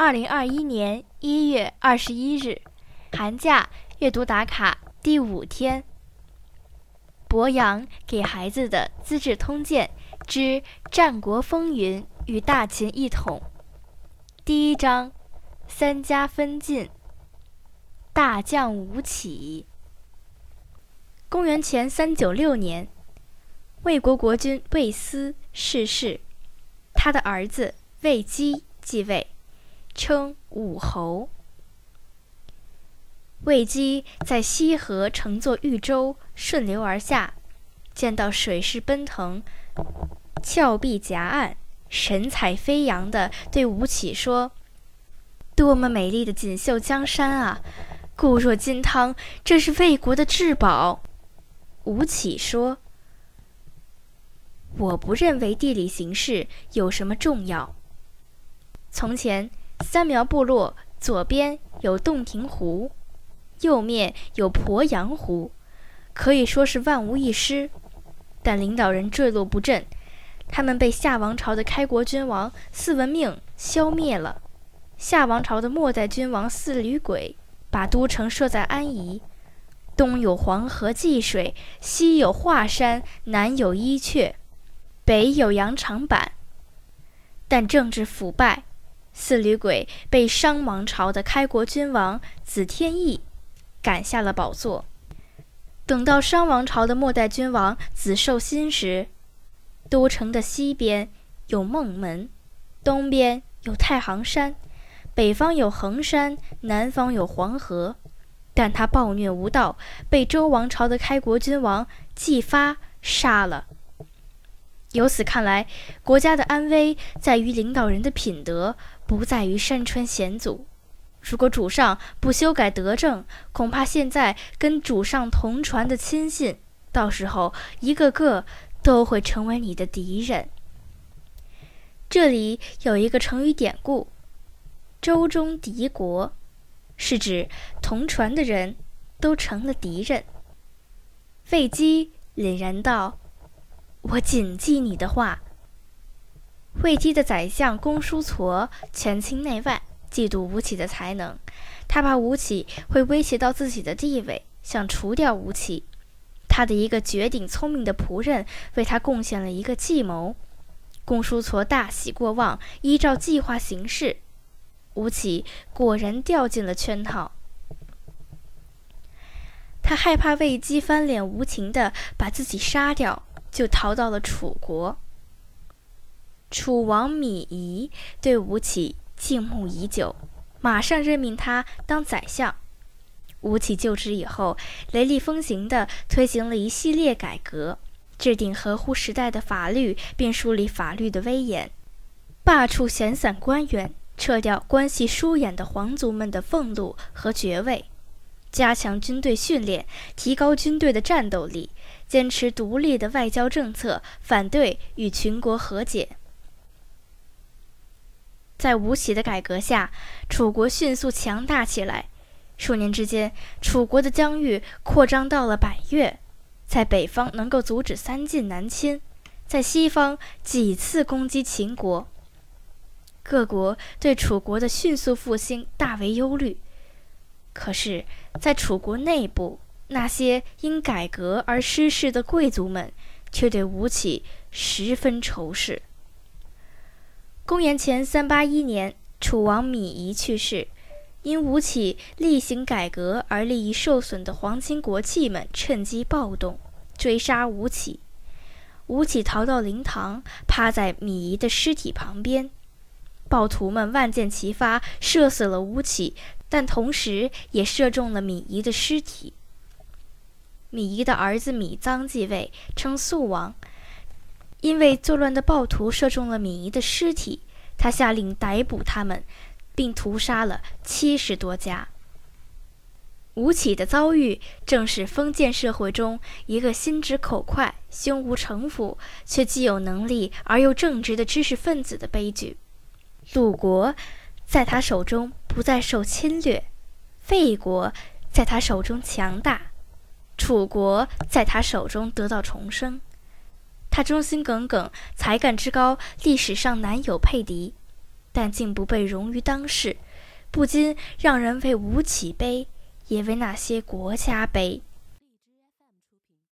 二零二一年一月二十一日，寒假阅读打卡第五天。博洋给孩子的《资治通鉴之战国风云与大秦一统》第一章：三家分晋。大将吴起。公元前三九六年，魏国国君魏斯逝世，他的儿子魏姬继位，称武侯。魏姬在西河乘坐玉舟，顺流而下，见到水势奔腾，峭壁夹岸，神采飞扬地对吴起说：“多么美丽的锦绣江山啊！固若金汤，这是魏国的至宝。”吴起说：“我不认为地理形势有什么重要。从前三苗部落左边有洞庭湖，右面有鄱阳湖，可以说是万无一失。但领导人坠落不振，他们被夏王朝的开国君王四文命消灭了。夏王朝的末代君王四吕轨把都城设在安邑。”东有黄河济水，西有华山，南有伊阙，北有羊肠坂。但政治腐败，四吕鬼被商王朝的开国君王子天意赶下了宝座。等到商王朝的末代君王子寿辛时，都城的西边有孟门，东边有太行山，北方有衡山，南方有黄河。但他暴虐无道，被周王朝的开国君王姬发杀了。由此看来，国家的安危在于领导人的品德，不在于山川险阻。如果主上不修改德政，恐怕现在跟主上同船的亲信，到时候一个个都会成为你的敌人。这里有一个成语典故：“周中敌国。”是指同船的人都成了敌人。魏姬凛然道：“我谨记你的话。”魏姬的宰相公叔痤权倾内外，嫉妒吴起的才能，他怕吴起会威胁到自己的地位，想除掉吴起。他的一个绝顶聪明的仆人为他贡献了一个计谋。公叔痤大喜过望，依照计划行事。吴起果然掉进了圈套。他害怕魏姬翻脸无情的把自己杀掉，就逃到了楚国。楚王芈夷对吴起敬慕已久，马上任命他当宰相。吴起就职以后，雷厉风行的推行了一系列改革，制定合乎时代的法律，并树立法律的威严，罢黜闲散官员。撤掉关系疏远的皇族们的俸禄和爵位，加强军队训练，提高军队的战斗力，坚持独立的外交政策，反对与群国和解。在吴起的改革下，楚国迅速强大起来。数年之间，楚国的疆域扩张到了百越，在北方能够阻止三晋南侵，在西方几次攻击秦国。各国对楚国的迅速复兴大为忧虑，可是，在楚国内部，那些因改革而失势的贵族们却对吴起十分仇视。公元前三八一年，楚王芈夷去世，因吴起例行改革而利益受损的皇亲国戚们趁机暴动，追杀吴起。吴起逃到灵堂，趴在芈夷的尸体旁边。暴徒们万箭齐发，射死了吴起，但同时也射中了芈夷的尸体。芈夷的儿子米臧继位，称肃王。因为作乱的暴徒射中了芈夷的尸体，他下令逮捕他们，并屠杀了七十多家。吴起的遭遇，正是封建社会中一个心直口快、胸无城府，却既有能力而又正直的知识分子的悲剧。鲁国在他手中不再受侵略，魏国在他手中强大，楚国在他手中得到重生。他忠心耿耿，才干之高，历史上难有配敌。但竟不被容于当世，不禁让人为吴起悲，也为那些国家悲。